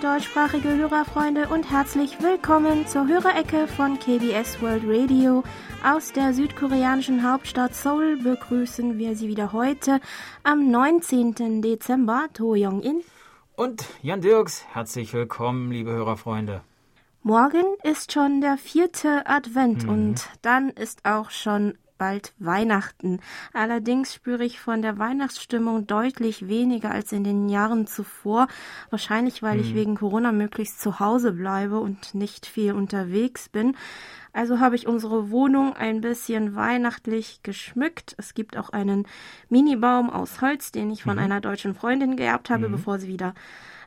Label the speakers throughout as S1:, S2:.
S1: deutschsprachige Hörerfreunde und herzlich willkommen zur Hörerecke von KBS World Radio. Aus der südkoreanischen Hauptstadt Seoul begrüßen wir Sie wieder heute am 19. Dezember, To Young-in.
S2: Und Jan Dirks, herzlich willkommen, liebe Hörerfreunde.
S1: Morgen ist schon der vierte Advent mhm. und dann ist auch schon bald Weihnachten. Allerdings spüre ich von der Weihnachtsstimmung deutlich weniger als in den Jahren zuvor. Wahrscheinlich, weil hm. ich wegen Corona möglichst zu Hause bleibe und nicht viel unterwegs bin. Also habe ich unsere Wohnung ein bisschen weihnachtlich geschmückt. Es gibt auch einen Minibaum aus Holz, den ich von mhm. einer deutschen Freundin geerbt habe, mhm. bevor sie wieder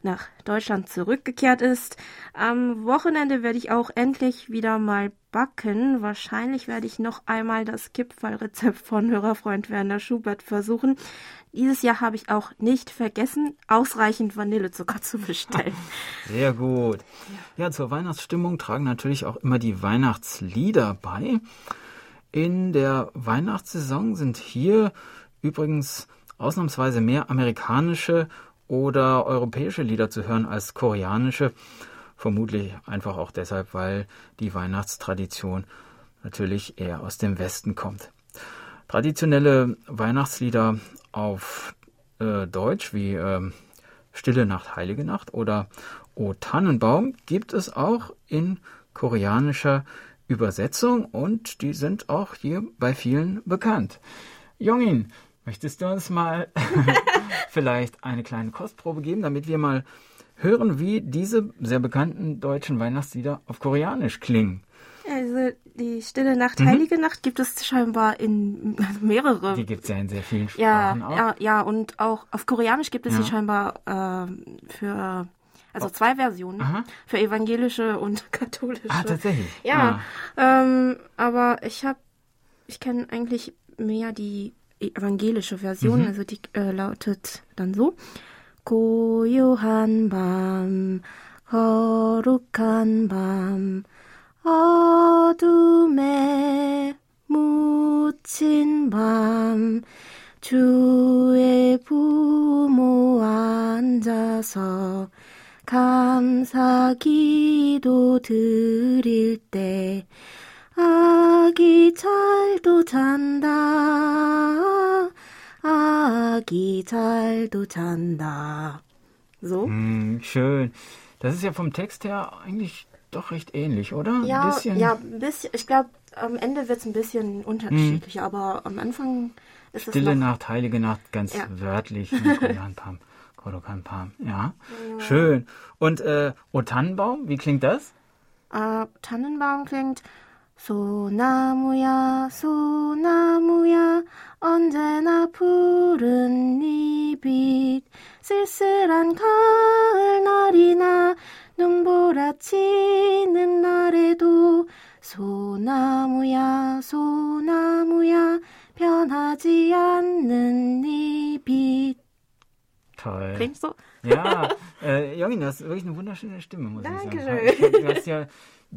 S1: nach Deutschland zurückgekehrt ist. Am Wochenende werde ich auch endlich wieder mal backen. Wahrscheinlich werde ich noch einmal das Kipferlrezept von Hörerfreund Werner Schubert versuchen. Dieses Jahr habe ich auch nicht vergessen, ausreichend Vanillezucker zu bestellen.
S2: Sehr gut. Ja, zur Weihnachtsstimmung tragen natürlich auch immer die Weihnachtslieder bei. In der Weihnachtssaison sind hier übrigens ausnahmsweise mehr amerikanische oder europäische Lieder zu hören als koreanische. Vermutlich einfach auch deshalb, weil die Weihnachtstradition natürlich eher aus dem Westen kommt. Traditionelle Weihnachtslieder auf äh, Deutsch wie äh, Stille Nacht, Heilige Nacht oder O Tannenbaum gibt es auch in koreanischer Übersetzung und die sind auch hier bei vielen bekannt. Jongin, möchtest du uns mal vielleicht eine kleine Kostprobe geben, damit wir mal hören, wie diese sehr bekannten deutschen Weihnachtslieder auf Koreanisch klingen.
S1: Also die Stille Nacht, mhm. Heilige Nacht gibt es scheinbar in mehrere.
S2: Die gibt es ja in sehr vielen Sprachen
S1: ja, auch. Ja, ja, und auch auf Koreanisch gibt es ja. sie scheinbar äh, für also zwei Versionen Aha. für evangelische und katholische.
S2: Ah, tatsächlich.
S1: Ja, ah. ähm, aber ich habe, ich kenne eigentlich mehr die evangelische Version, mhm. also die äh, lautet dann so. 고요한 밤, 거룩한 밤, 어둠에 묻힌 밤, 주의 부모 앉아서 감사 기도 드릴 때 아기 잘도 잔다. 아기 잘도 잔다. So.
S2: Mm, schön. Das ist ja vom Text her eigentlich doch recht ähnlich, oder?
S1: Ja, ein bisschen. ja, ein bisschen. Ich glaube, am Ende wird es ein bisschen unterschiedlich, mm. aber am Anfang ist
S2: Stille
S1: es.
S2: Stille Nacht, Heilige Nacht, ganz ja. wörtlich. Pam. Kodokan Pam. Ja. ja. Schön. Und äh, O Tannenbaum, wie klingt das?
S1: Äh, Tannenbaum klingt 소나무야 소나무야 언제나 푸른 잎빛 쓸쓸한 가을 날이나 눈보라치는 날에도 소나무야 소나무야 변하지 않는 잎빛
S2: Toll.
S1: Klingt so?
S2: Ja, äh, Jongin, du hast wirklich eine wunderschöne Stimme, muss
S1: Dankeschön.
S2: ich sagen. Du hast ja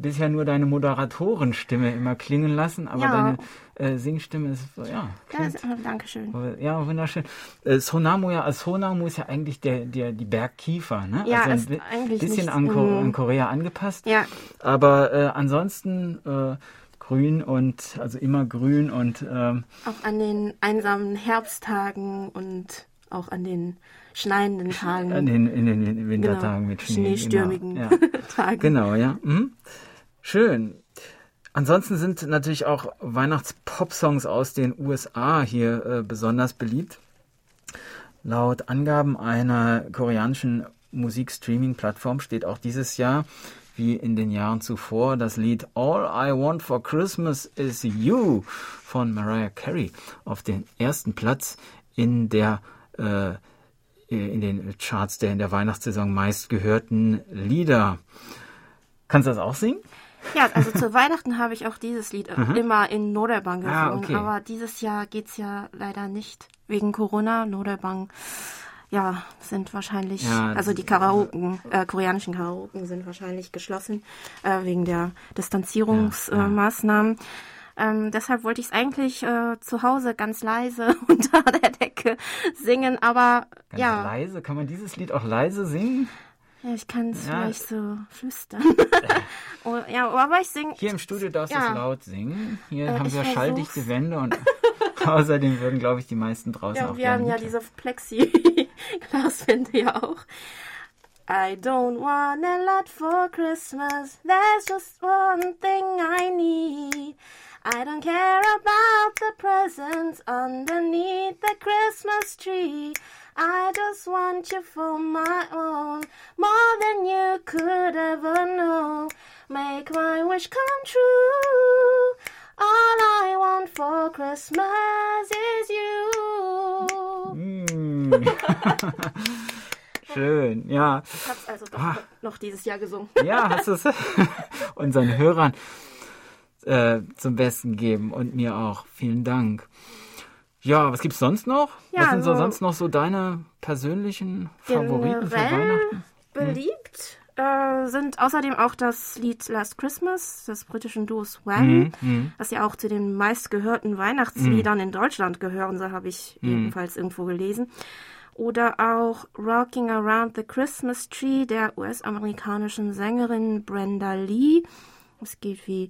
S2: bisher nur deine Moderatorenstimme immer klingen lassen, aber
S1: ja.
S2: deine äh, Singstimme ist, ja.
S1: Klingt, ja, Dankeschön.
S2: Ja, wunderschön. Äh, Sonamu ja, Sonamu ist ja eigentlich der, der, die Bergkiefer, ne?
S1: Ja,
S2: also
S1: ein eigentlich
S2: bisschen
S1: nicht,
S2: an, Ko an, Korea angepasst.
S1: Ja.
S2: Aber äh, ansonsten äh, grün und, also immer grün und. Ähm,
S1: auch an den einsamen Herbsttagen und auch an den schneienden Tagen.
S2: An den, in den Wintertagen
S1: genau,
S2: mit Schnee.
S1: Schneestürmigen
S2: genau, ja.
S1: Tagen.
S2: Genau, ja. Mhm. Schön. Ansonsten sind natürlich auch Weihnachts-Pop-Songs aus den USA hier äh, besonders beliebt. Laut Angaben einer koreanischen Musikstreaming-Plattform steht auch dieses Jahr, wie in den Jahren zuvor, das Lied All I Want for Christmas is You von Mariah Carey auf den ersten Platz in der äh, in den Charts der in der Weihnachtssaison meistgehörten Lieder. Kannst du das auch singen?
S1: Ja, also zu Weihnachten habe ich auch dieses Lied mhm. immer in Noderbang gesungen,
S2: ah, okay.
S1: aber dieses Jahr geht es ja leider nicht wegen Corona. Noderbang, ja, sind wahrscheinlich,
S2: ja,
S1: also die Karaoken, äh, koreanischen Karaoken sind wahrscheinlich geschlossen äh, wegen der Distanzierungsmaßnahmen. Ja, ja. Ähm, deshalb wollte ich es eigentlich äh, zu Hause ganz leise unter der Decke singen, aber
S2: ganz
S1: ja.
S2: Leise? Kann man dieses Lied auch leise singen?
S1: Ja, ich kann es ja. vielleicht so flüstern. oh, ja, aber ich singe.
S2: Hier im Studio darfst du ja. es laut singen. Hier äh, haben wir schalldichte Wände und außerdem würden, glaube ich, die meisten draußen
S1: ja,
S2: auch
S1: Wir haben ja diese Plexi-Glaswände ja auch. I don't want a lot for Christmas. There's just one thing I need. I don't care about the presents underneath the Christmas tree. I just want you for my own, more than you could ever know. Make my wish come true. All I want for Christmas is you.
S2: Mm. Schön, ja.
S1: Ich hab's also doch ah. noch dieses Jahr gesungen.
S2: Ja, hast du es unseren Hörern äh, zum Besten geben und mir auch. Vielen Dank. Ja, was gibt's sonst noch? Ja, was sind so sonst noch so deine persönlichen Favoriten für Weihnachten?
S1: Beliebt hm? äh, sind außerdem auch das Lied Last Christmas des britischen Duos Wham, mm, mm. das ja auch zu den meistgehörten Weihnachtsliedern mm. in Deutschland gehören soll, habe ich mhm. ebenfalls irgendwo gelesen. Oder auch Rocking Around the Christmas Tree der US-amerikanischen Sängerin Brenda Lee. Es geht wie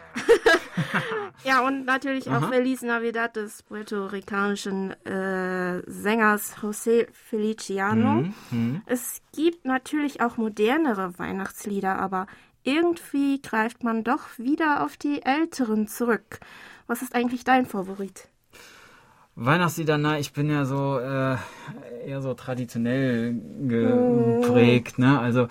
S1: ja, und natürlich auch Feliz Navidad des puerto-ricanischen äh, Sängers José Feliciano. Mhm, mhm. Es gibt natürlich auch modernere Weihnachtslieder, aber irgendwie greift man doch wieder auf die älteren zurück. Was ist eigentlich dein Favorit?
S2: Weihnachtslieder, na, ich bin ja so äh, eher so traditionell geprägt, ne? Also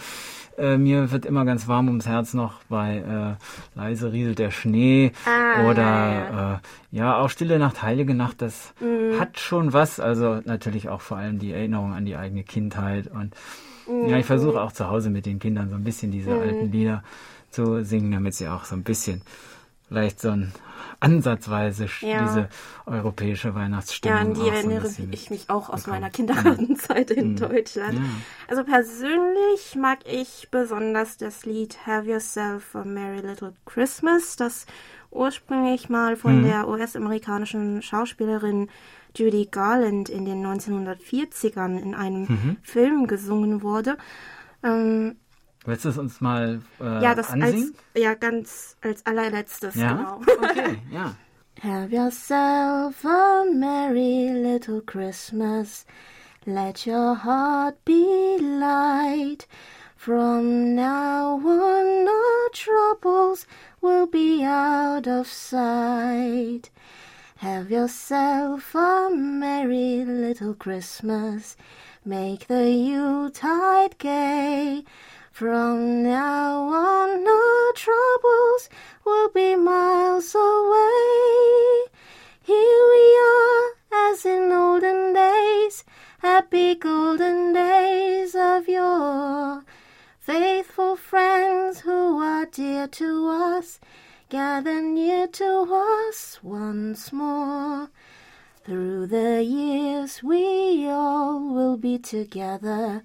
S2: äh, mir wird immer ganz warm ums Herz noch bei äh, Leise rieselt der Schnee ah, oder ja. Äh, ja, auch Stille Nacht, Heilige Nacht, das mhm. hat schon was. Also natürlich auch vor allem die Erinnerung an die eigene Kindheit und mhm. ja, ich versuche auch zu Hause mit den Kindern so ein bisschen diese mhm. alten Lieder zu singen, damit sie auch so ein bisschen vielleicht so ein ansatzweise ja. diese europäische Weihnachtsstimmung. Ja,
S1: an die erinnere so ich mich auch aus meiner Kindergartenzeit in mhm. Deutschland. Ja. Also persönlich mag ich besonders das Lied Have Yourself a Merry Little Christmas, das ursprünglich mal von mhm. der US-amerikanischen Schauspielerin Judy Garland in den 1940ern in einem mhm. Film gesungen wurde. Ähm,
S2: Willst du es uns mal äh, ja, das ansingen?
S1: Als, ja, ganz als allerletztes,
S2: ja?
S1: genau.
S2: Okay, ja.
S1: Have yourself a merry little Christmas. Let your heart be light. From now on, all troubles will be out of sight. Have yourself a merry little Christmas. Make the Yuletide gay. From now on, no troubles will be miles away. Here we are, as in olden days, happy golden days of yore. Faithful friends who are dear to us, gather near to us once more. Through the years, we all will be together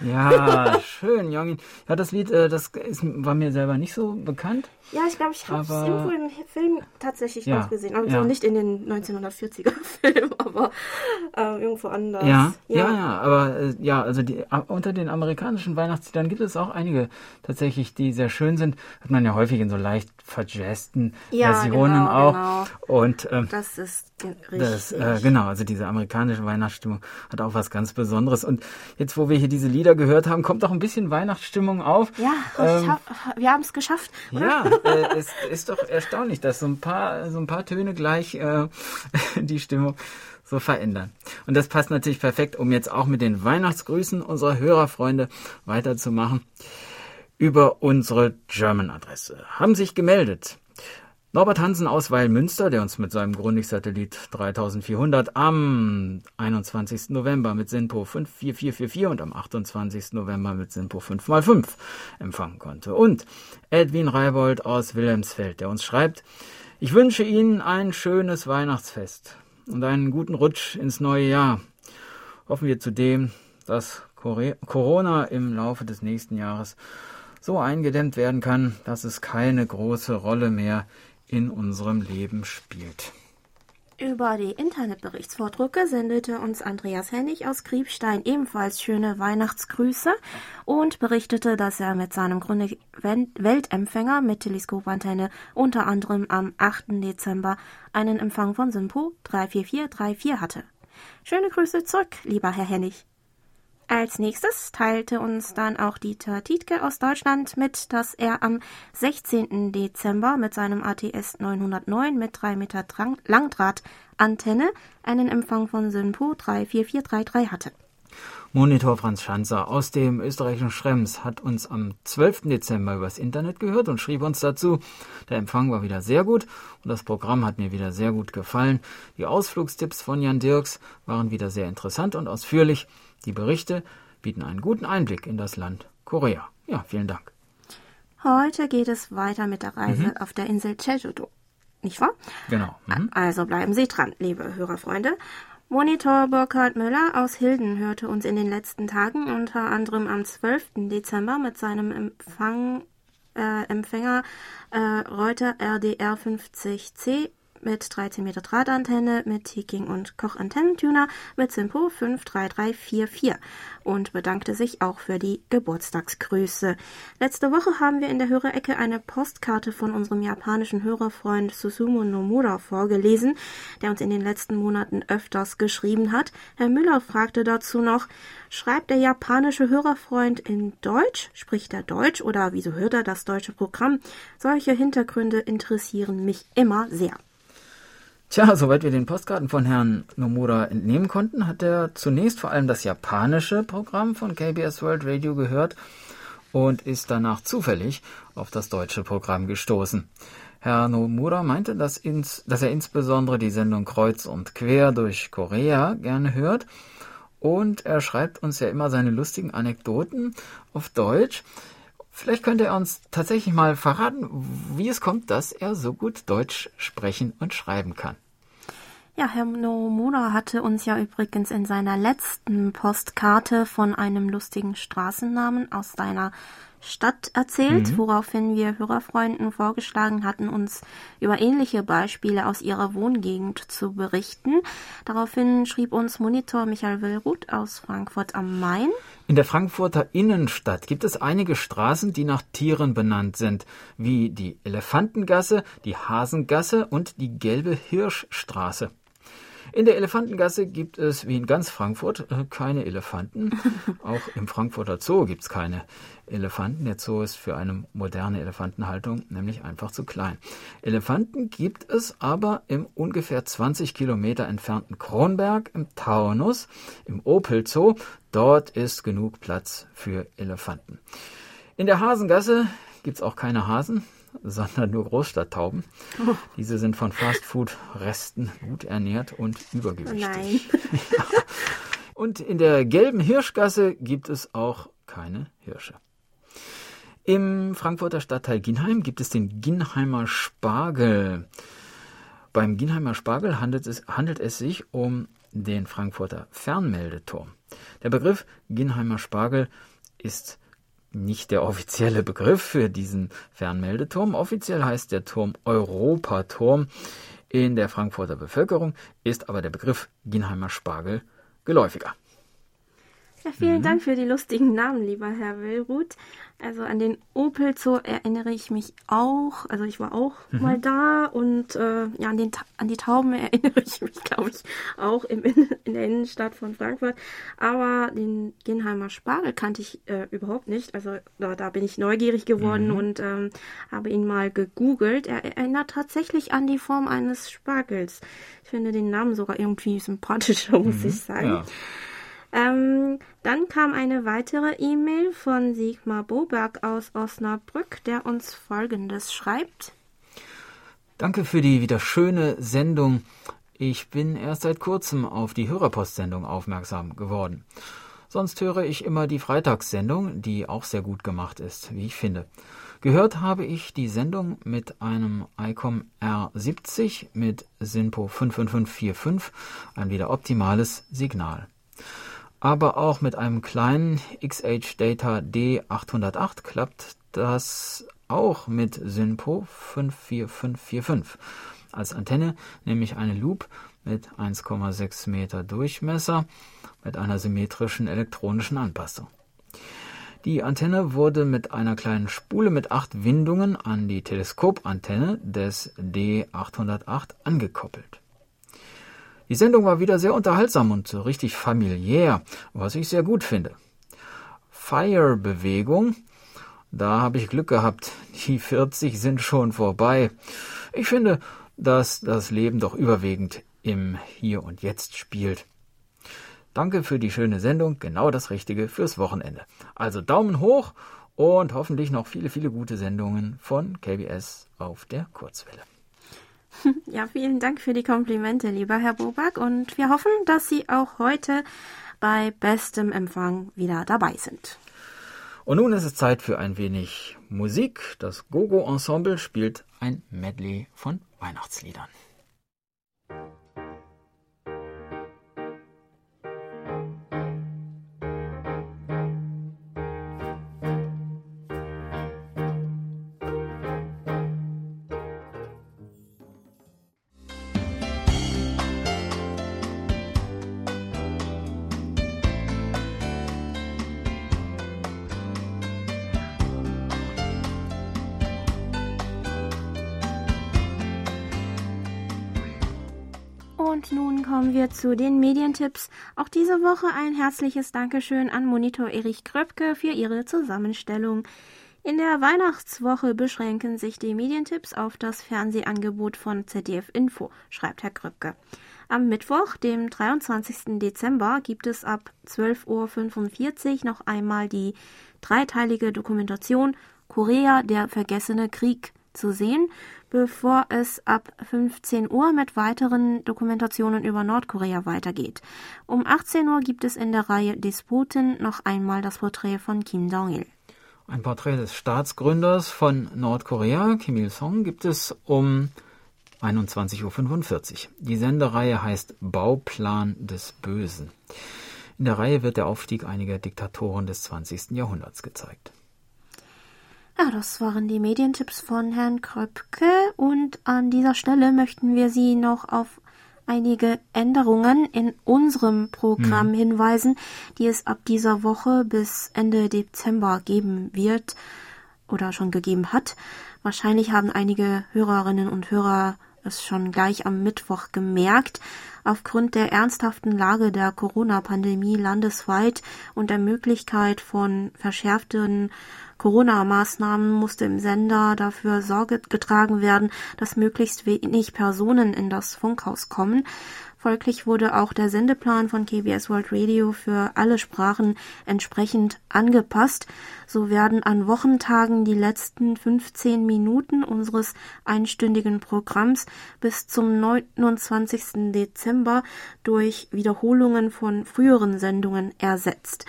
S2: Ja, schön, Jongin. Ja, das Lied, äh, das ist, war mir selber nicht so bekannt.
S1: Ja, ich glaube, ich habe es irgendwo im Film tatsächlich ja, auch gesehen. Also ja. nicht in den 1940er Film, aber äh, irgendwo anders.
S2: Ja, ja, ja, ja aber äh, ja, also die, unter den amerikanischen Weihnachtsliedern gibt es auch einige tatsächlich, die sehr schön sind. Hat man ja häufig in so leicht verjazzten Versionen genau, auch. Genau. Und ähm,
S1: das ist richtig.
S2: Das, äh, genau, also diese amerikanische Weihnachtsstimmung hat auch was ganz Besonderes. Und jetzt, wo wir hier diese Lieder gehört haben, kommt auch ein bisschen Weihnachtsstimmung auf.
S1: Ja, ähm, hab, wir haben es geschafft.
S2: Oder? Ja, äh, es ist doch erstaunlich, dass so ein paar, so ein paar Töne gleich äh, die Stimmung so verändern. Und das passt natürlich perfekt, um jetzt auch mit den Weihnachtsgrüßen unserer Hörerfreunde weiterzumachen. über unsere German-Adresse. Haben sich gemeldet Norbert Hansen aus Weilmünster, der uns mit seinem Grundig-Satellit 3400 am 21. November mit SINPO 54444 und am 28. November mit SINPO 5x5 empfangen konnte. Und Edwin Reibold aus Wilhelmsfeld, der uns schreibt, ich wünsche Ihnen ein schönes Weihnachtsfest und einen guten Rutsch ins neue Jahr. Hoffen wir zudem, dass Corona im Laufe des nächsten Jahres so eingedämmt werden kann, dass es keine große Rolle mehr in unserem Leben spielt.
S1: Über die Internetberichtsvordrucke sendete uns Andreas Hennig aus Kriebstein ebenfalls schöne Weihnachtsgrüße und berichtete, dass er mit seinem Grunde Weltempfänger mit Teleskopantenne unter anderem am 8. Dezember einen Empfang von Simpo 34434 hatte. Schöne Grüße zurück, lieber Herr Hennig. Als nächstes teilte uns dann auch Dieter Tietke aus Deutschland mit, dass er am 16. Dezember mit seinem ATS 909 mit 3 Meter Langdrahtantenne einen Empfang von Synpo 34433 hatte.
S2: Monitor Franz Schanzer aus dem österreichischen Schrems hat uns am 12. Dezember übers Internet gehört und schrieb uns dazu, der Empfang war wieder sehr gut und das Programm hat mir wieder sehr gut gefallen. Die Ausflugstipps von Jan Dirks waren wieder sehr interessant und ausführlich. Die Berichte bieten einen guten Einblick in das Land Korea. Ja, vielen Dank.
S1: Heute geht es weiter mit der Reise mhm. auf der Insel Jeju-do. Nicht wahr?
S2: Genau.
S1: Mhm. Also bleiben Sie dran, liebe Hörerfreunde. Monitor Burkhard Müller aus Hilden hörte uns in den letzten Tagen unter anderem am 12. Dezember mit seinem Empfang, äh, Empfänger äh, Reuter RDR 50C mit 13 Meter Drahtantenne, mit Teking und Koch Antennentuner mit Simpo 53344 und bedankte sich auch für die Geburtstagsgrüße. Letzte Woche haben wir in der Hörerecke eine Postkarte von unserem japanischen Hörerfreund Susumu Nomura vorgelesen, der uns in den letzten Monaten öfters geschrieben hat. Herr Müller fragte dazu noch, schreibt der japanische Hörerfreund in Deutsch? Spricht er Deutsch oder wieso hört er das deutsche Programm? Solche Hintergründe interessieren mich immer sehr.
S2: Tja, soweit wir den Postkarten von Herrn Nomura entnehmen konnten, hat er zunächst vor allem das japanische Programm von KBS World Radio gehört und ist danach zufällig auf das deutsche Programm gestoßen. Herr Nomura meinte, dass, ins, dass er insbesondere die Sendung Kreuz und Quer durch Korea gerne hört und er schreibt uns ja immer seine lustigen Anekdoten auf Deutsch. Vielleicht könnte er uns tatsächlich mal verraten, wie es kommt, dass er so gut Deutsch sprechen und schreiben kann.
S1: Ja, Herr Nomura hatte uns ja übrigens in seiner letzten Postkarte von einem lustigen Straßennamen aus seiner Stadt erzählt, mhm. woraufhin wir Hörerfreunden vorgeschlagen hatten, uns über ähnliche Beispiele aus ihrer Wohngegend zu berichten. Daraufhin schrieb uns Monitor Michael Willruth aus Frankfurt am Main.
S2: In der Frankfurter Innenstadt gibt es einige Straßen, die nach Tieren benannt sind, wie die Elefantengasse, die Hasengasse und die Gelbe Hirschstraße. In der Elefantengasse gibt es, wie in ganz Frankfurt, äh, keine Elefanten. Auch im Frankfurter Zoo gibt es keine Elefanten. Der Zoo ist für eine moderne Elefantenhaltung nämlich einfach zu klein. Elefanten gibt es aber im ungefähr 20 Kilometer entfernten Kronberg im Taunus, im Opel Zoo. Dort ist genug Platz für Elefanten. In der Hasengasse gibt es auch keine Hasen sondern nur Großstadttauben. Oh. Diese sind von Fastfood-Resten gut ernährt und übergewichtig.
S1: Nein.
S2: ja. Und in der gelben Hirschgasse gibt es auch keine Hirsche. Im Frankfurter Stadtteil Ginheim gibt es den Ginheimer Spargel. Beim Ginheimer Spargel handelt es, handelt es sich um den Frankfurter Fernmeldeturm. Der Begriff Ginheimer Spargel ist nicht der offizielle Begriff für diesen Fernmeldeturm. Offiziell heißt der Turm Europaturm. In der Frankfurter Bevölkerung ist aber der Begriff Ginheimer Spargel geläufiger.
S1: Ja, vielen mhm. Dank für die lustigen Namen, lieber Herr Willruth. Also an den Opel Zoo erinnere ich mich auch. Also ich war auch mhm. mal da und äh, ja, an, den, an die Tauben erinnere ich mich, glaube ich, auch im, in der Innenstadt von Frankfurt. Aber den Genheimer Spargel kannte ich äh, überhaupt nicht. Also da, da, bin ich neugierig geworden mhm. und ähm, habe ihn mal gegoogelt. Er erinnert tatsächlich an die Form eines Spargels. Ich finde den Namen sogar irgendwie sympathischer, muss mhm. ich sagen. Ja. Ähm, dann kam eine weitere E-Mail von Sigmar Boberg aus Osnabrück, der uns Folgendes schreibt.
S2: Danke für die wieder schöne Sendung. Ich bin erst seit kurzem auf die Hörerpostsendung aufmerksam geworden. Sonst höre ich immer die Freitagssendung, die auch sehr gut gemacht ist, wie ich finde. Gehört habe ich die Sendung mit einem ICOM R70 mit SINPO 55545, ein wieder optimales Signal aber auch mit einem kleinen XH Data D808 klappt das auch mit SYNPO 54545 als Antenne, nämlich eine Loop mit 1,6 Meter Durchmesser mit einer symmetrischen elektronischen Anpassung. Die Antenne wurde mit einer kleinen Spule mit acht Windungen an die Teleskopantenne des D808 angekoppelt. Die Sendung war wieder sehr unterhaltsam und richtig familiär, was ich sehr gut finde. Fire-Bewegung, da habe ich Glück gehabt. Die 40 sind schon vorbei. Ich finde, dass das Leben doch überwiegend im Hier und Jetzt spielt. Danke für die schöne Sendung, genau das Richtige fürs Wochenende. Also Daumen hoch und hoffentlich noch viele, viele gute Sendungen von KBS auf der Kurzwelle.
S1: Ja, vielen Dank für die Komplimente, lieber Herr Bobak. Und wir hoffen, dass Sie auch heute bei bestem Empfang wieder dabei sind.
S2: Und nun ist es Zeit für ein wenig Musik. Das Gogo Ensemble spielt ein Medley von Weihnachtsliedern.
S1: Und nun kommen wir zu den Medientipps. Auch diese Woche ein herzliches Dankeschön an Monitor Erich Kröpke für ihre Zusammenstellung. In der Weihnachtswoche beschränken sich die Medientipps auf das Fernsehangebot von ZDF Info, schreibt Herr Kröpke. Am Mittwoch, dem 23. Dezember, gibt es ab 12.45 Uhr noch einmal die dreiteilige Dokumentation Korea, der vergessene Krieg zu sehen bevor es ab 15 Uhr mit weiteren Dokumentationen über Nordkorea weitergeht. Um 18 Uhr gibt es in der Reihe Disputen noch einmal das Porträt von Kim Jong-il.
S2: Ein Porträt des Staatsgründers von Nordkorea, Kim Il-sung, gibt es um 21.45 Uhr. Die Sendereihe heißt Bauplan des Bösen. In der Reihe wird der Aufstieg einiger Diktatoren des 20. Jahrhunderts gezeigt.
S1: Ja, das waren die Medientipps von Herrn Kröpke und an dieser Stelle möchten wir Sie noch auf einige Änderungen in unserem Programm mhm. hinweisen, die es ab dieser Woche bis Ende Dezember geben wird oder schon gegeben hat. Wahrscheinlich haben einige Hörerinnen und Hörer es schon gleich am Mittwoch gemerkt. Aufgrund der ernsthaften Lage der Corona-Pandemie landesweit und der Möglichkeit von verschärften Corona-Maßnahmen musste im Sender dafür Sorge getragen werden, dass möglichst wenig Personen in das Funkhaus kommen. Folglich wurde auch der Sendeplan von KBS World Radio für alle Sprachen entsprechend angepasst. So werden an Wochentagen die letzten 15 Minuten unseres einstündigen Programms bis zum 29. Dezember durch Wiederholungen von früheren Sendungen ersetzt.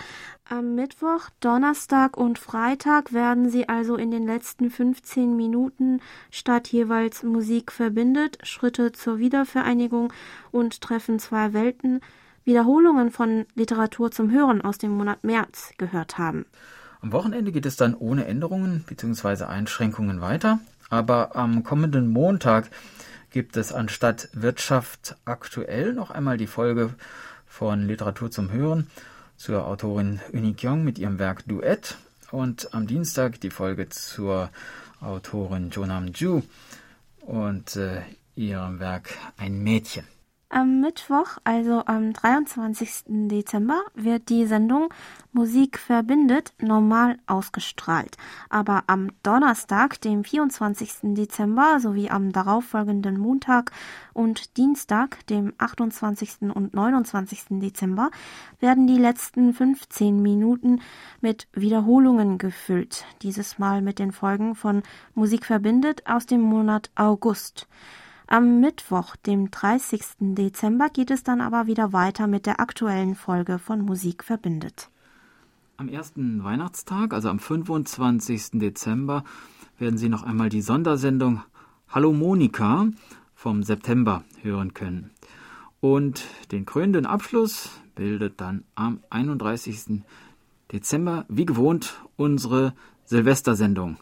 S1: Am Mittwoch, Donnerstag und Freitag werden sie also in den letzten 15 Minuten statt jeweils Musik verbindet, Schritte zur Wiedervereinigung und Treffen zwei Welten, Wiederholungen von Literatur zum Hören aus dem Monat März gehört haben.
S2: Am Wochenende geht es dann ohne Änderungen bzw. Einschränkungen weiter, aber am kommenden Montag gibt es anstatt Wirtschaft aktuell noch einmal die Folge von Literatur zum Hören zur Autorin Uni Kyung mit ihrem Werk Duett und am Dienstag die Folge zur Autorin Jonam Ju und äh, ihrem Werk Ein Mädchen.
S1: Am Mittwoch, also am 23. Dezember, wird die Sendung Musik verbindet normal ausgestrahlt. Aber am Donnerstag, dem 24. Dezember, sowie am darauffolgenden Montag und Dienstag, dem 28. und 29. Dezember, werden die letzten 15 Minuten mit Wiederholungen gefüllt. Dieses Mal mit den Folgen von Musik verbindet aus dem Monat August. Am Mittwoch, dem 30. Dezember, geht es dann aber wieder weiter mit der aktuellen Folge von Musik verbindet.
S2: Am ersten Weihnachtstag, also am 25. Dezember, werden Sie noch einmal die Sondersendung Hallo Monika vom September hören können. Und den krönenden Abschluss bildet dann am 31. Dezember, wie gewohnt, unsere Silvestersendung.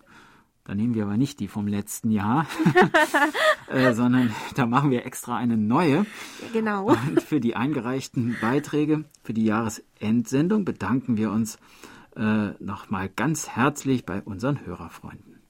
S2: Da nehmen wir aber nicht die vom letzten Jahr, äh, sondern da machen wir extra eine neue.
S1: Genau.
S2: Und für die eingereichten Beiträge für die Jahresendsendung bedanken wir uns äh, nochmal ganz herzlich bei unseren Hörerfreunden.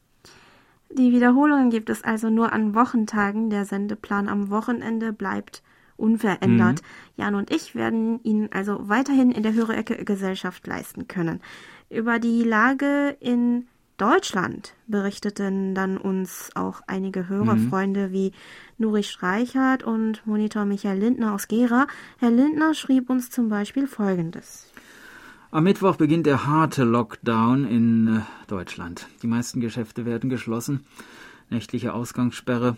S1: Die Wiederholungen gibt es also nur an Wochentagen. Der Sendeplan am Wochenende bleibt unverändert. Mhm. Jan und ich werden Ihnen also weiterhin in der Hörerecke Gesellschaft leisten können. Über die Lage in Deutschland berichteten dann uns auch einige Hörerfreunde mhm. wie Nuri Streichert und Monitor Michael Lindner aus Gera. Herr Lindner schrieb uns zum Beispiel Folgendes.
S2: Am Mittwoch beginnt der harte Lockdown in äh, Deutschland. Die meisten Geschäfte werden geschlossen. Nächtliche Ausgangssperre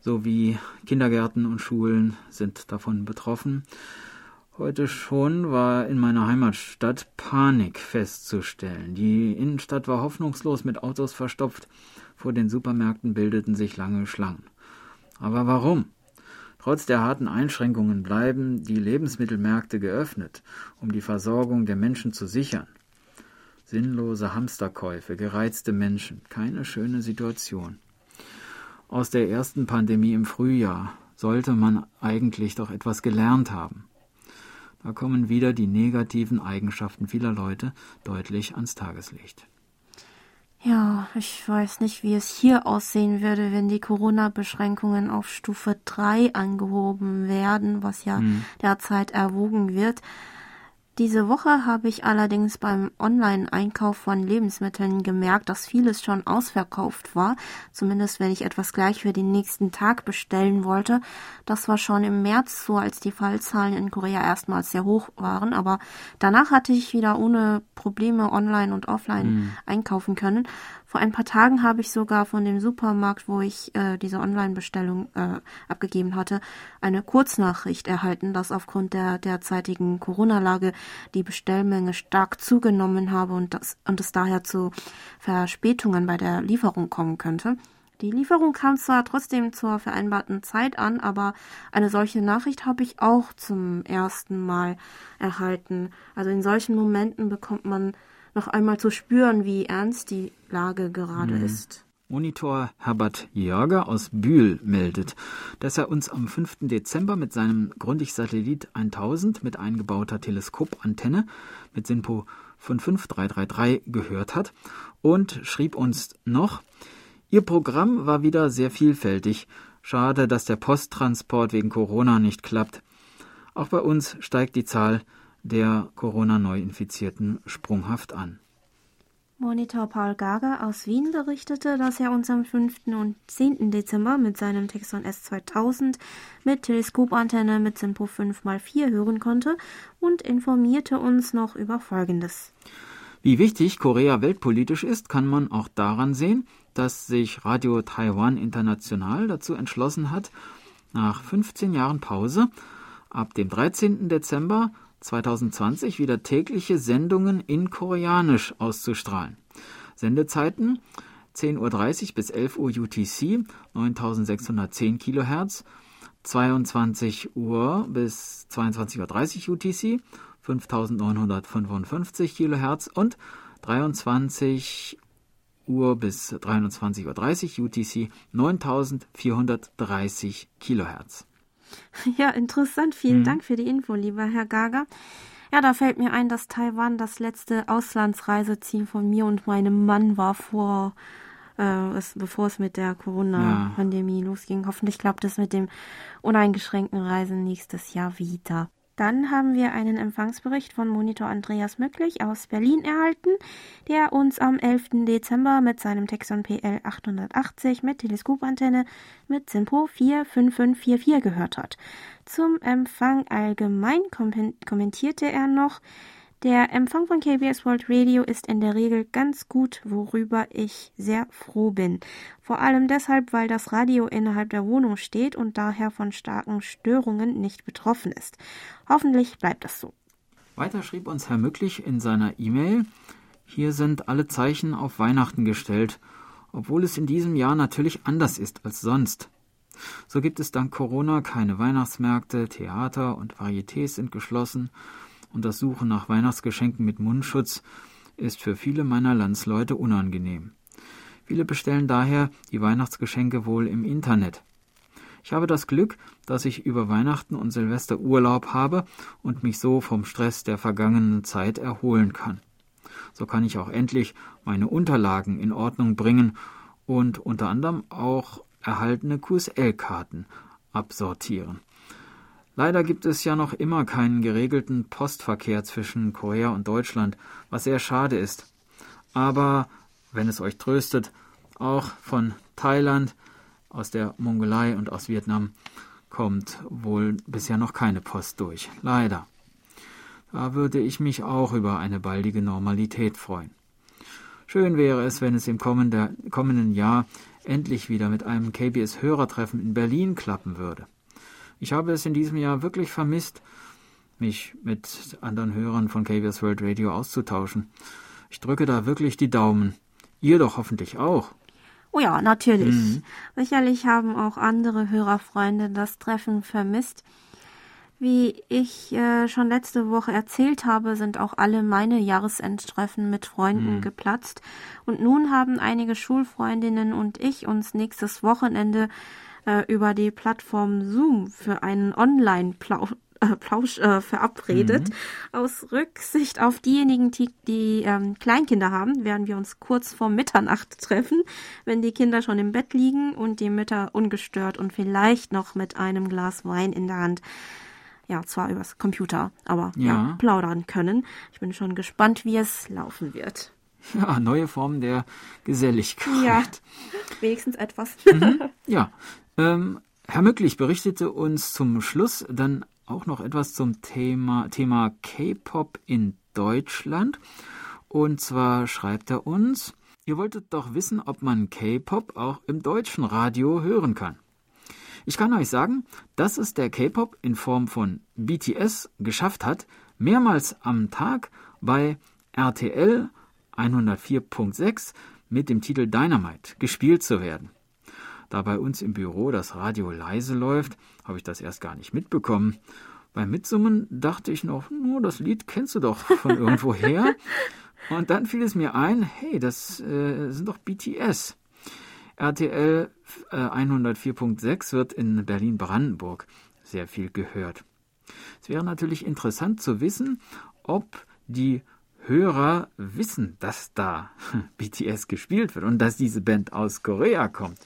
S2: sowie Kindergärten und Schulen sind davon betroffen. Heute schon war in meiner Heimatstadt Panik festzustellen. Die Innenstadt war hoffnungslos mit Autos verstopft. Vor den Supermärkten bildeten sich lange Schlangen. Aber warum? Trotz der harten Einschränkungen bleiben die Lebensmittelmärkte geöffnet, um die Versorgung der Menschen zu sichern. Sinnlose Hamsterkäufe, gereizte Menschen, keine schöne Situation. Aus der ersten Pandemie im Frühjahr sollte man eigentlich doch etwas gelernt haben. Da kommen wieder die negativen Eigenschaften vieler Leute deutlich ans Tageslicht.
S1: Ja, ich weiß nicht, wie es hier aussehen würde, wenn die Corona-Beschränkungen auf Stufe 3 angehoben werden, was ja hm. derzeit erwogen wird. Diese Woche habe ich allerdings beim Online-Einkauf von Lebensmitteln gemerkt, dass vieles schon ausverkauft war. Zumindest wenn ich etwas gleich für den nächsten Tag bestellen wollte. Das war schon im März so, als die Fallzahlen in Korea erstmals sehr hoch waren. Aber danach hatte ich wieder ohne Probleme online und offline mhm. einkaufen können. Vor ein paar Tagen habe ich sogar von dem Supermarkt, wo ich äh, diese Online-Bestellung äh, abgegeben hatte, eine Kurznachricht erhalten, dass aufgrund der derzeitigen Corona-Lage die Bestellmenge stark zugenommen habe und, das, und es daher zu Verspätungen bei der Lieferung kommen könnte. Die Lieferung kam zwar trotzdem zur vereinbarten Zeit an, aber eine solche Nachricht habe ich auch zum ersten Mal erhalten. Also in solchen Momenten bekommt man noch einmal zu spüren, wie ernst die Lage gerade mhm. ist.
S2: Monitor Herbert Jörger aus Bühl meldet, dass er uns am 5. Dezember mit seinem Grundig-Satellit 1000 mit eingebauter Teleskopantenne mit SINPO 55333 gehört hat und schrieb uns noch, Ihr Programm war wieder sehr vielfältig. Schade, dass der Posttransport wegen Corona nicht klappt. Auch bei uns steigt die Zahl der Corona-Neuinfizierten sprunghaft an.
S1: Monitor Paul Gager aus Wien berichtete, dass er uns am 5. und 10. Dezember mit seinem Texon S2000 mit Teleskopantenne mit Simpo 5x4 hören konnte und informierte uns noch über Folgendes.
S2: Wie wichtig Korea weltpolitisch ist, kann man auch daran sehen, dass sich Radio Taiwan International dazu entschlossen hat, nach 15 Jahren Pause ab dem 13. Dezember 2020 wieder tägliche Sendungen in Koreanisch auszustrahlen. Sendezeiten 10.30 Uhr bis 11 Uhr UTC 9610 kHz, 22 Uhr bis 22.30 Uhr UTC 5955 kHz und 23 Uhr bis 23.30 Uhr UTC 9430 kHz.
S1: Ja, interessant. Vielen mhm. Dank für die Info, lieber Herr Gager. Ja, da fällt mir ein, dass Taiwan das letzte Auslandsreiseziel von mir und meinem Mann war vor äh, es, bevor es mit der Corona-Pandemie ja. losging. Hoffentlich klappt es mit dem uneingeschränkten Reisen nächstes Jahr wieder. Dann haben wir einen Empfangsbericht von Monitor Andreas Möcklich aus Berlin erhalten, der uns am 11. Dezember mit seinem Texon PL 880 mit Teleskopantenne mit Simpo 45544 gehört hat. Zum Empfang allgemein kommentierte er noch, der Empfang von KBS World Radio ist in der Regel ganz gut, worüber ich sehr froh bin. Vor allem deshalb, weil das Radio innerhalb der Wohnung steht und daher von starken Störungen nicht betroffen ist. Hoffentlich bleibt das so.
S2: Weiter schrieb uns Herr Mücklich in seiner E-Mail, hier sind alle Zeichen auf Weihnachten gestellt, obwohl es in diesem Jahr natürlich anders ist als sonst. So gibt es dank Corona keine Weihnachtsmärkte, Theater und Varietés sind geschlossen und das Suchen nach Weihnachtsgeschenken mit Mundschutz ist für viele meiner Landsleute unangenehm. Viele bestellen daher die Weihnachtsgeschenke wohl im Internet. Ich habe das Glück, dass ich über Weihnachten und Silvester Urlaub habe und mich so vom Stress der vergangenen Zeit erholen kann. So kann ich auch endlich meine Unterlagen in Ordnung bringen und unter anderem auch erhaltene QSL-Karten absortieren. Leider gibt es ja noch immer keinen geregelten Postverkehr zwischen Korea und Deutschland, was sehr schade ist. Aber, wenn es euch tröstet, auch von Thailand, aus der Mongolei und aus Vietnam kommt wohl bisher noch keine Post durch. Leider. Da würde ich mich auch über eine baldige Normalität freuen. Schön wäre es, wenn es im kommenden Jahr endlich wieder mit einem KBS-Hörertreffen in Berlin klappen würde. Ich habe es in diesem Jahr wirklich vermisst, mich mit anderen Hörern von KBS World Radio auszutauschen. Ich drücke da wirklich die Daumen. Ihr doch hoffentlich auch.
S1: Oh ja, natürlich. Mhm. Sicherlich haben auch andere Hörerfreunde das Treffen vermisst. Wie ich äh, schon letzte Woche erzählt habe, sind auch alle meine Jahresendtreffen mit Freunden mhm. geplatzt. Und nun haben einige Schulfreundinnen und ich uns nächstes Wochenende äh, über die Plattform Zoom für einen Online-Plausch äh, Plausch, äh, verabredet. Mhm. Aus Rücksicht auf diejenigen, die, die ähm, Kleinkinder haben, werden wir uns kurz vor Mitternacht treffen, wenn die Kinder schon im Bett liegen und die Mütter ungestört und vielleicht noch mit einem Glas Wein in der Hand ja, zwar übers Computer, aber ja. ja. plaudern können. Ich bin schon gespannt, wie es laufen wird.
S2: Ja, neue Formen der Geselligkeit.
S1: Ja, wenigstens etwas.
S2: Mhm. Ja, ähm, Herr Mücklich berichtete uns zum Schluss dann auch noch etwas zum Thema, Thema K-Pop in Deutschland. Und zwar schreibt er uns, ihr wolltet doch wissen, ob man K-Pop auch im deutschen Radio hören kann. Ich kann euch sagen, dass es der K-Pop in Form von BTS geschafft hat, mehrmals am Tag bei RTL 104.6 mit dem Titel Dynamite gespielt zu werden. Da bei uns im Büro das Radio leise läuft, habe ich das erst gar nicht mitbekommen. Beim Mitsummen dachte ich noch, nur das Lied kennst du doch von irgendwoher. Und dann fiel es mir ein, hey, das äh, sind doch BTS. RTL äh, 104.6 wird in Berlin-Brandenburg sehr viel gehört. Es wäre natürlich interessant zu wissen, ob die Hörer wissen, dass da BTS gespielt wird und dass diese Band aus Korea kommt.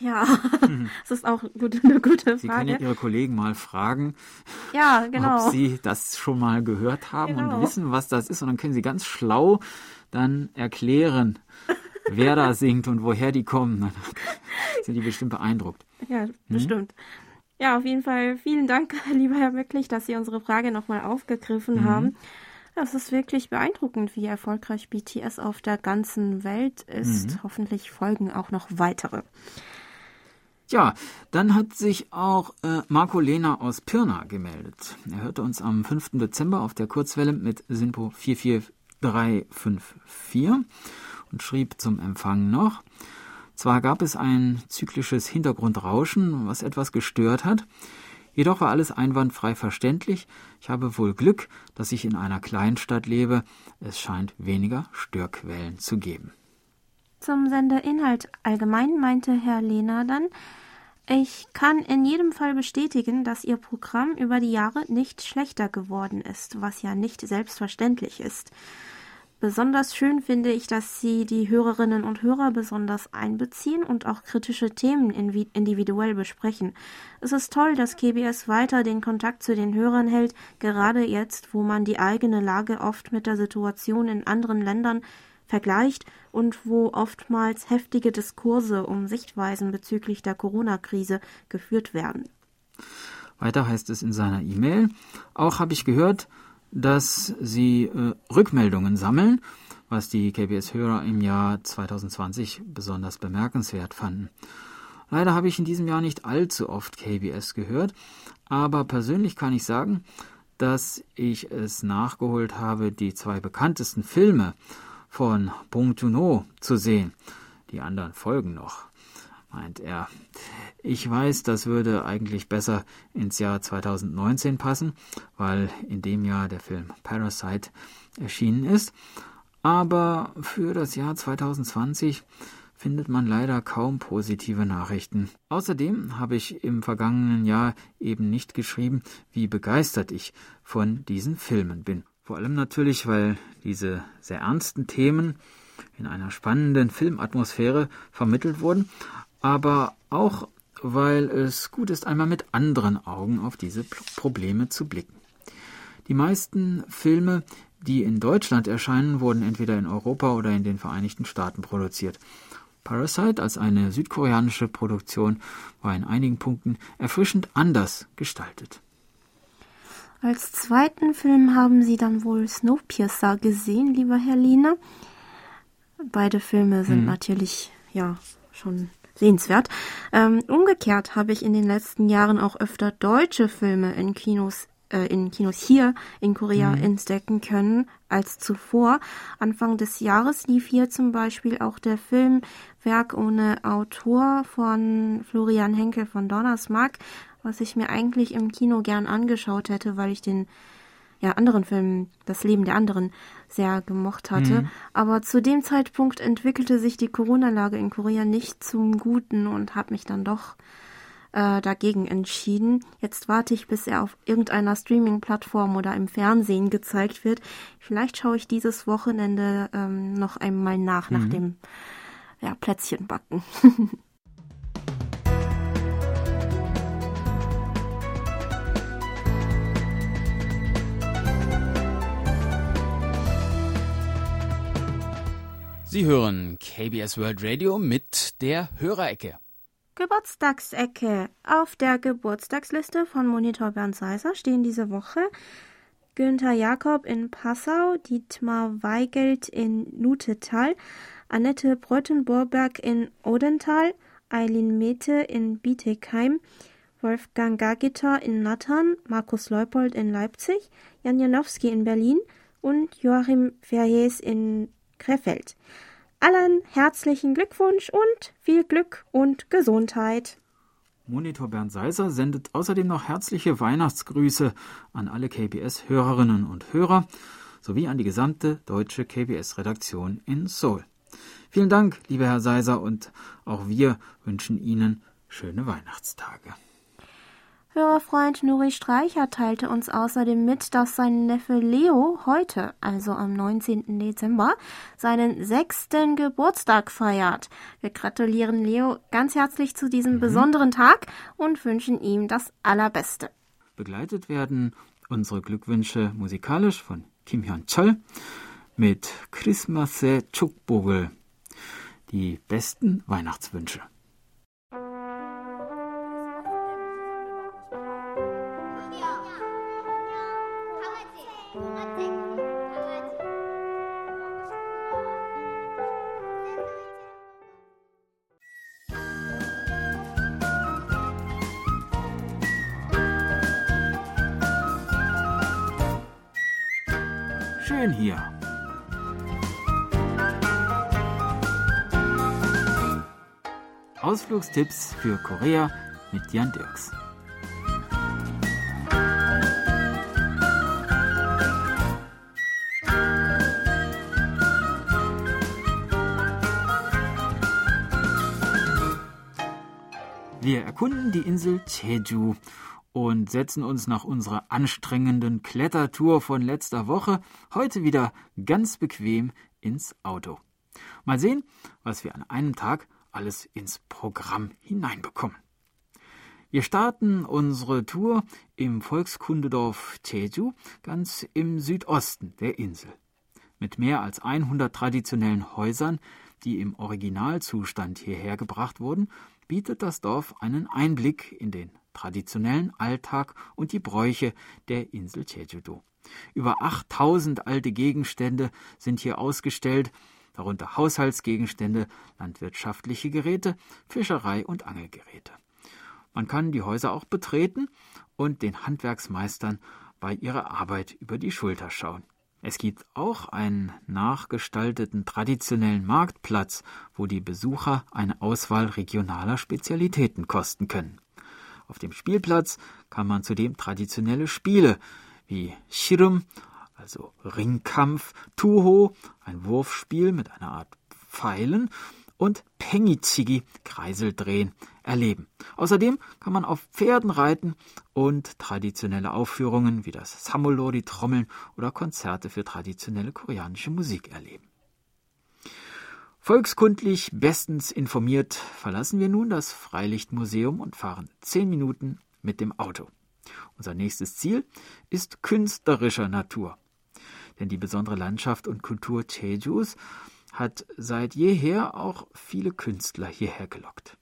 S1: Ja, mhm. das ist auch gut, eine gute Frage.
S2: Sie können ja Ihre Kollegen mal fragen,
S1: ja, genau.
S2: ob Sie das schon mal gehört haben genau. und wissen, was das ist. Und dann können Sie ganz schlau dann erklären, wer da singt und woher die kommen. Dann sind die bestimmt beeindruckt.
S1: Ja, hm? bestimmt. Ja, auf jeden Fall vielen Dank, lieber Herr Möcklich, dass Sie unsere Frage nochmal aufgegriffen mhm. haben. Es ist wirklich beeindruckend, wie erfolgreich BTS auf der ganzen Welt ist. Mhm. Hoffentlich folgen auch noch weitere.
S2: Ja, dann hat sich auch äh, Marco Lehner aus Pirna gemeldet. Er hörte uns am 5. Dezember auf der Kurzwelle mit Sinpo 44354 und schrieb zum Empfang noch, zwar gab es ein zyklisches Hintergrundrauschen, was etwas gestört hat, jedoch war alles einwandfrei verständlich. Ich habe wohl Glück, dass ich in einer Kleinstadt lebe. Es scheint weniger Störquellen zu geben.
S1: Zum Senderinhalt allgemein meinte Herr Lehner dann, ich kann in jedem Fall bestätigen, dass Ihr Programm über die Jahre nicht schlechter geworden ist, was ja nicht selbstverständlich ist. Besonders schön finde ich, dass sie die Hörerinnen und Hörer besonders einbeziehen und auch kritische Themen individuell besprechen. Es ist toll, dass KBS weiter den Kontakt zu den Hörern hält, gerade jetzt, wo man die eigene Lage oft mit der Situation in anderen Ländern vergleicht und wo oftmals heftige Diskurse um Sichtweisen bezüglich der Corona-Krise geführt werden.
S2: Weiter heißt es in seiner E-Mail, auch habe ich gehört, dass sie äh, Rückmeldungen sammeln, was die KBS-Hörer im Jahr 2020 besonders bemerkenswert fanden. Leider habe ich in diesem Jahr nicht allzu oft KBS gehört, aber persönlich kann ich sagen, dass ich es nachgeholt habe, die zwei bekanntesten Filme von Joon-ho zu sehen. Die anderen folgen noch, meint er. Ich weiß, das würde eigentlich besser ins Jahr 2019 passen, weil in dem Jahr der Film Parasite erschienen ist. Aber für das Jahr 2020 findet man leider kaum positive Nachrichten. Außerdem habe ich im vergangenen Jahr eben nicht geschrieben, wie begeistert ich von diesen Filmen bin. Vor allem natürlich, weil diese sehr ernsten Themen in einer spannenden Filmatmosphäre vermittelt wurden, aber auch weil es gut ist, einmal mit anderen Augen auf diese Probleme zu blicken. Die meisten Filme, die in Deutschland erscheinen, wurden entweder in Europa oder in den Vereinigten Staaten produziert. Parasite als eine südkoreanische Produktion war in einigen Punkten erfrischend anders gestaltet.
S1: Als zweiten Film haben Sie dann wohl Snowpiercer gesehen, lieber Herr Lina. Beide Filme sind hm. natürlich ja schon sehenswert. Ähm, umgekehrt habe ich in den letzten Jahren auch öfter deutsche Filme in Kinos äh, in Kinos hier in Korea mhm. entdecken können als zuvor. Anfang des Jahres lief hier zum Beispiel auch der Film Werk ohne Autor von Florian Henkel von Donnersmarck, was ich mir eigentlich im Kino gern angeschaut hätte, weil ich den ja, anderen Filmen Das Leben der anderen sehr gemocht hatte. Mhm. Aber zu dem Zeitpunkt entwickelte sich die Corona-Lage in Korea nicht zum Guten und habe mich dann doch äh, dagegen entschieden. Jetzt warte ich, bis er auf irgendeiner Streaming-Plattform oder im Fernsehen gezeigt wird. Vielleicht schaue ich dieses Wochenende ähm, noch einmal nach, mhm. nach dem ja, Plätzchenbacken.
S2: Sie hören KBS World Radio mit der Hörerecke.
S1: Geburtstagsecke. Auf der Geburtstagsliste von Monitor Bernd Seiser stehen diese Woche Günther Jakob in Passau, Dietmar Weigelt in Nutetal, Annette Breutenborberg in Odental, Eileen Mete in Bietigheim, Wolfgang Gagiter in Nattern, Markus Leupold in Leipzig, Jan Janowski in Berlin und Joachim Verhees in Krefeld. Allen herzlichen Glückwunsch und viel Glück und Gesundheit.
S2: Monitor Bernd Seiser sendet außerdem noch herzliche Weihnachtsgrüße an alle KBS-Hörerinnen und Hörer sowie an die gesamte deutsche KBS-Redaktion in Seoul. Vielen Dank, lieber Herr Seiser, und auch wir wünschen Ihnen schöne Weihnachtstage.
S1: Hörerfreund Nuri Streicher teilte uns außerdem mit, dass sein Neffe Leo heute, also am 19. Dezember, seinen sechsten Geburtstag feiert. Wir gratulieren Leo ganz herzlich zu diesem mhm. besonderen Tag und wünschen ihm das Allerbeste.
S2: Begleitet werden unsere Glückwünsche musikalisch von Kim Hyun-chol mit Christmas Chukbogel. Die besten Weihnachtswünsche. Ausflugstipps für Korea mit Jan Dirks. Wir erkunden die Insel Jeju und setzen uns nach unserer anstrengenden Klettertour von letzter Woche heute wieder ganz bequem ins Auto. Mal sehen, was wir an einem Tag alles ins Programm hineinbekommen. Wir starten unsere Tour im Volkskundedorf Jeju, ganz im Südosten der Insel. Mit mehr als 100 traditionellen Häusern, die im Originalzustand hierher gebracht wurden, bietet das Dorf einen Einblick in den traditionellen Alltag und die Bräuche der Insel Jeju-do. Über 8000 alte Gegenstände sind hier ausgestellt, darunter Haushaltsgegenstände, landwirtschaftliche Geräte, Fischerei und Angelgeräte. Man kann die Häuser auch betreten und den Handwerksmeistern bei ihrer Arbeit über die Schulter schauen. Es gibt auch einen nachgestalteten traditionellen Marktplatz, wo die Besucher eine Auswahl regionaler Spezialitäten kosten können. Auf dem Spielplatz kann man zudem traditionelle Spiele wie Shirum, also Ringkampf, Tuho, ein Wurfspiel mit einer Art Pfeilen und Pengichigi, Kreiseldrehen, erleben. Außerdem kann man auf Pferden reiten und traditionelle Aufführungen wie das Samulori Trommeln oder Konzerte für traditionelle koreanische Musik erleben. Volkskundlich bestens informiert verlassen wir nun das Freilichtmuseum und fahren zehn Minuten mit dem Auto. Unser nächstes Ziel ist künstlerischer Natur. Denn die besondere Landschaft und Kultur Jejus hat seit jeher auch viele Künstler hierher gelockt.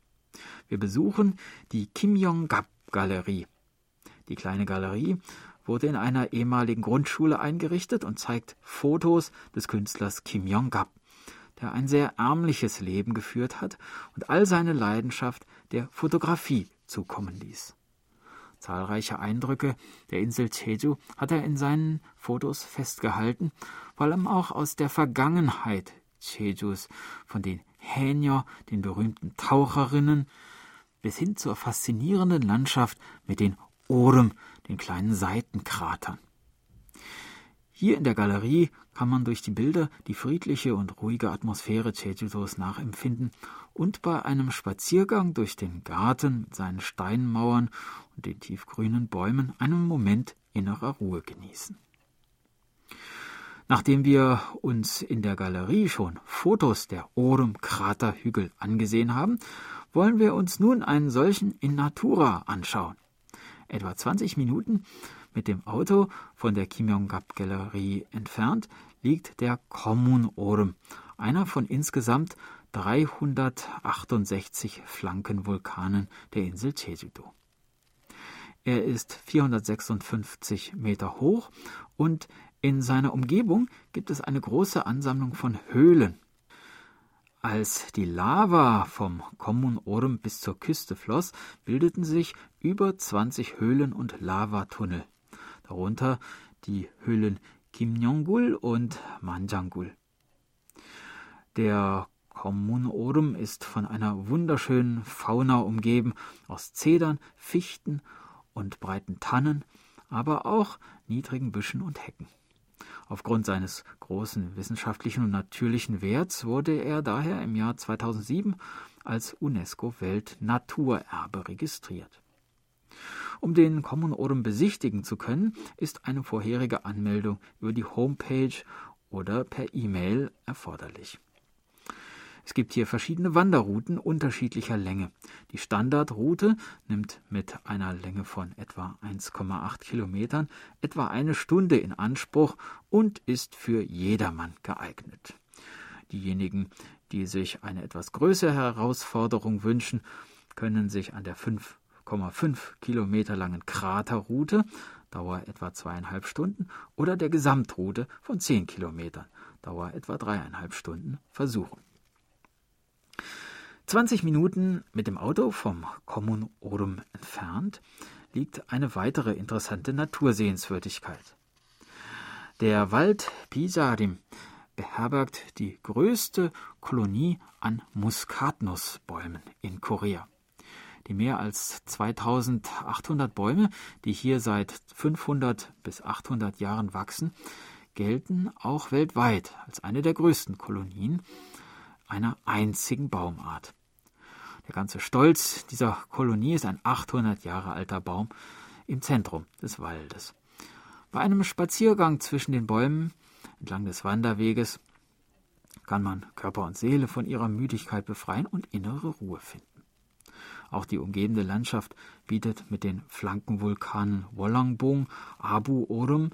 S2: Wir besuchen die Kim Yong-gap Galerie. Die kleine Galerie wurde in einer ehemaligen Grundschule eingerichtet und zeigt Fotos des Künstlers Kim Yong-gap der ein sehr ärmliches Leben geführt hat und all seine Leidenschaft der Fotografie zukommen ließ. Zahlreiche Eindrücke der Insel Jeju hat er in seinen Fotos festgehalten, vor allem auch aus der Vergangenheit Jejus, von den Hänier, den berühmten Taucherinnen, bis hin zur faszinierenden Landschaft mit den Orem, den kleinen Seitenkratern. Hier in der Galerie kann man durch die Bilder die friedliche und ruhige Atmosphäre Jeju-dos nachempfinden und bei einem Spaziergang durch den Garten mit seinen Steinmauern und den tiefgrünen Bäumen einen Moment innerer Ruhe genießen. Nachdem wir uns in der Galerie schon Fotos der Orem-Kraterhügel angesehen haben, wollen wir uns nun einen solchen in Natura anschauen. Etwa 20 Minuten mit dem Auto von der Kim Yong-gap Galerie entfernt liegt der Kommun Orm, einer von insgesamt 368 Flankenvulkanen der Insel Jeju-do. Er ist 456 Meter hoch und in seiner Umgebung gibt es eine große Ansammlung von Höhlen. Als die Lava vom Kommun Orm bis zur Küste floss, bildeten sich über 20 Höhlen und Lavatunnel darunter die Höhlen Kimnyonggul und Manjanggul. Der Kommun Orum ist von einer wunderschönen Fauna umgeben aus Zedern, Fichten und breiten Tannen, aber auch niedrigen Büschen und Hecken. Aufgrund seines großen wissenschaftlichen und natürlichen Werts wurde er daher im Jahr 2007 als UNESCO-Weltnaturerbe registriert. Um den Common Orem besichtigen zu können, ist eine vorherige Anmeldung über die Homepage oder per E-Mail erforderlich. Es gibt hier verschiedene Wanderrouten unterschiedlicher Länge. Die Standardroute nimmt mit einer Länge von etwa 1,8 Kilometern etwa eine Stunde in Anspruch und ist für jedermann geeignet. Diejenigen, die sich eine etwas größere Herausforderung wünschen, können sich an der 5 1,5 Kilometer langen Kraterroute, Dauer etwa zweieinhalb Stunden, oder der Gesamtroute von 10 Kilometern, Dauer etwa dreieinhalb Stunden, versuchen. 20 Minuten mit dem Auto vom Kommun Orum entfernt liegt eine weitere interessante Natursehenswürdigkeit. Der Wald Pisarim beherbergt die größte Kolonie an Muskatnussbäumen in Korea. Die mehr als 2800 Bäume, die hier seit 500 bis 800 Jahren wachsen, gelten auch weltweit als eine der größten Kolonien einer einzigen Baumart. Der ganze Stolz dieser Kolonie ist ein 800 Jahre alter Baum, im Zentrum des Waldes. Bei einem Spaziergang zwischen den Bäumen entlang des Wanderweges kann man Körper und Seele von ihrer Müdigkeit befreien und innere Ruhe finden. Auch die umgebende Landschaft bietet mit den Flankenvulkanen Wollangbong, Abu Orum,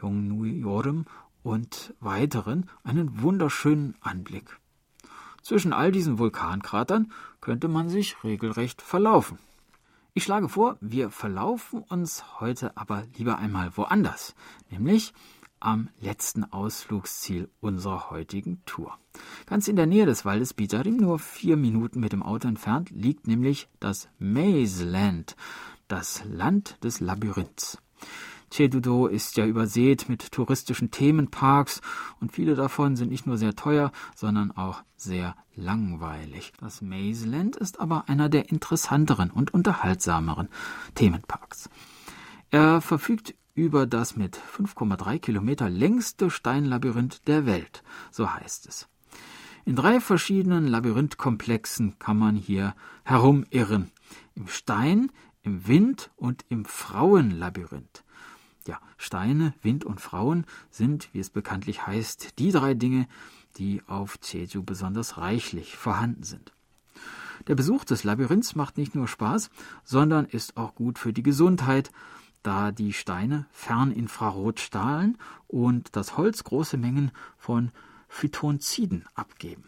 S2: Yongnui Orum und weiteren einen wunderschönen Anblick. Zwischen all diesen Vulkankratern könnte man sich regelrecht verlaufen. Ich schlage vor, wir verlaufen uns heute aber lieber einmal woanders, nämlich am letzten Ausflugsziel unserer heutigen Tour. Ganz in der Nähe des Waldes Bitarim, nur vier Minuten mit dem Auto entfernt, liegt nämlich das Maze Land, das Land des Labyrinths. Chedudo ist ja übersät mit touristischen Themenparks und viele davon sind nicht nur sehr teuer, sondern auch sehr langweilig. Das Mazeland ist aber einer der interessanteren und unterhaltsameren Themenparks. Er verfügt über das mit 5,3 Kilometer längste Steinlabyrinth der Welt, so heißt es. In drei verschiedenen Labyrinthkomplexen kann man hier herumirren. Im Stein, im Wind und im Frauenlabyrinth. Ja, Steine, Wind und Frauen sind, wie es bekanntlich heißt, die drei Dinge, die auf Jeju besonders reichlich vorhanden sind. Der Besuch des Labyrinths macht nicht nur Spaß, sondern ist auch gut für die Gesundheit da die Steine Ferninfrarot strahlen und das Holz große Mengen von Phytonziden abgeben.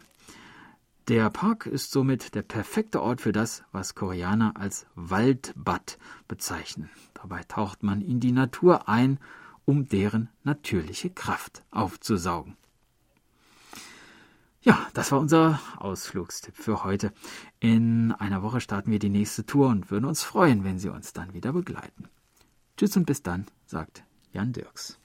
S2: Der Park ist somit der perfekte Ort für das, was Koreaner als Waldbad bezeichnen. Dabei taucht man in die Natur ein, um deren natürliche Kraft aufzusaugen. Ja, das war unser Ausflugstipp für heute. In einer Woche starten wir die nächste Tour und würden uns freuen, wenn Sie uns dann wieder begleiten. Tschüss und bis dann, sagt Jan Dirks.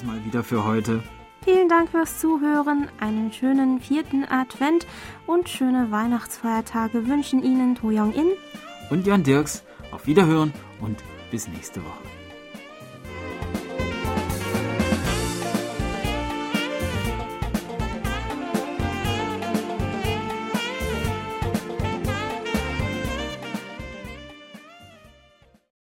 S2: War's mal wieder für heute.
S1: Vielen Dank fürs Zuhören, einen schönen vierten Advent und schöne Weihnachtsfeiertage wünschen Ihnen To Young In
S2: und Jan Dirks. Auf Wiederhören und bis nächste Woche.